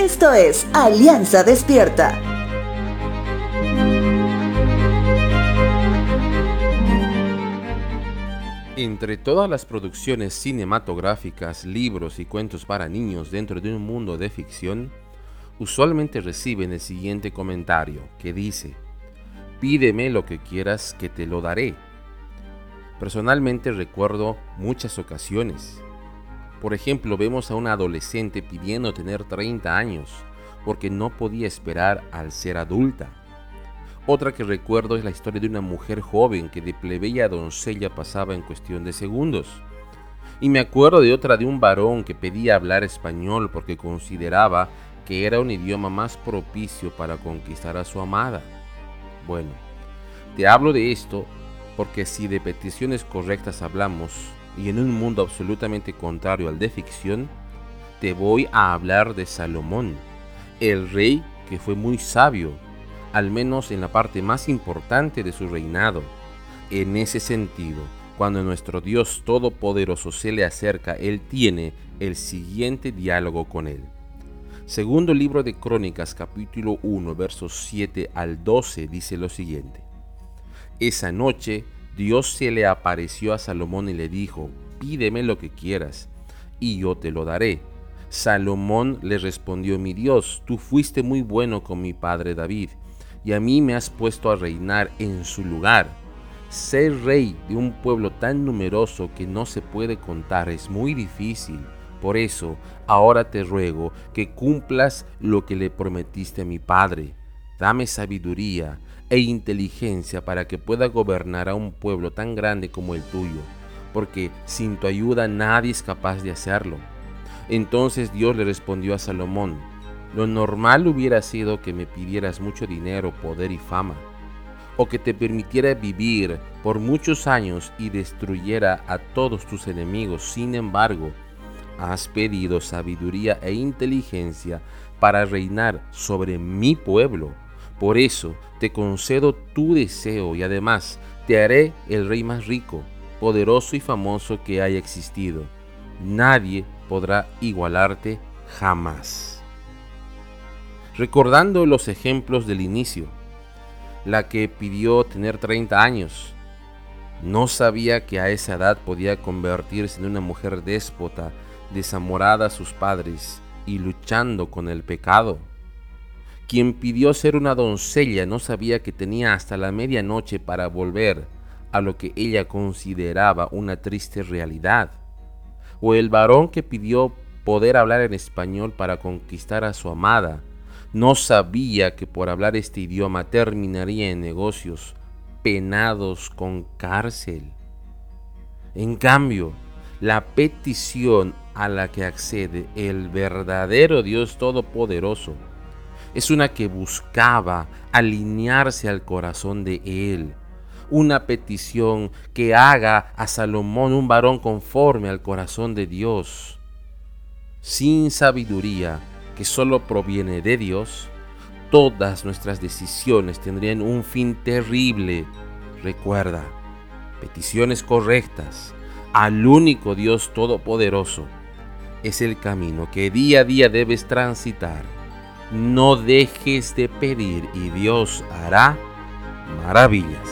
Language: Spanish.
Esto es Alianza Despierta. Entre todas las producciones cinematográficas, libros y cuentos para niños dentro de un mundo de ficción, usualmente reciben el siguiente comentario que dice, pídeme lo que quieras que te lo daré. Personalmente recuerdo muchas ocasiones. Por ejemplo, vemos a una adolescente pidiendo tener 30 años porque no podía esperar al ser adulta. Otra que recuerdo es la historia de una mujer joven que de plebeya a doncella pasaba en cuestión de segundos. Y me acuerdo de otra de un varón que pedía hablar español porque consideraba que era un idioma más propicio para conquistar a su amada. Bueno, te hablo de esto porque si de peticiones correctas hablamos y en un mundo absolutamente contrario al de ficción, te voy a hablar de Salomón, el rey que fue muy sabio al menos en la parte más importante de su reinado. En ese sentido, cuando nuestro Dios Todopoderoso se le acerca, Él tiene el siguiente diálogo con Él. Segundo libro de Crónicas capítulo 1 versos 7 al 12 dice lo siguiente. Esa noche Dios se le apareció a Salomón y le dijo, pídeme lo que quieras, y yo te lo daré. Salomón le respondió, mi Dios, tú fuiste muy bueno con mi padre David y a mí me has puesto a reinar en su lugar. Ser rey de un pueblo tan numeroso que no se puede contar es muy difícil. Por eso, ahora te ruego que cumplas lo que le prometiste a mi padre. Dame sabiduría e inteligencia para que pueda gobernar a un pueblo tan grande como el tuyo, porque sin tu ayuda nadie es capaz de hacerlo. Entonces Dios le respondió a Salomón, lo normal hubiera sido que me pidieras mucho dinero, poder y fama, o que te permitiera vivir por muchos años y destruyera a todos tus enemigos. Sin embargo, has pedido sabiduría e inteligencia para reinar sobre mi pueblo. Por eso te concedo tu deseo y además te haré el rey más rico, poderoso y famoso que haya existido. Nadie podrá igualarte jamás recordando los ejemplos del inicio. La que pidió tener 30 años. No sabía que a esa edad podía convertirse en una mujer déspota, desamorada a sus padres y luchando con el pecado. Quien pidió ser una doncella no sabía que tenía hasta la medianoche para volver a lo que ella consideraba una triste realidad. O el varón que pidió poder hablar en español para conquistar a su amada no sabía que por hablar este idioma terminaría en negocios penados con cárcel. En cambio, la petición a la que accede el verdadero Dios Todopoderoso es una que buscaba alinearse al corazón de Él. Una petición que haga a Salomón un varón conforme al corazón de Dios. Sin sabiduría, que solo proviene de Dios, todas nuestras decisiones tendrían un fin terrible. Recuerda, peticiones correctas al único Dios Todopoderoso es el camino que día a día debes transitar. No dejes de pedir y Dios hará maravillas.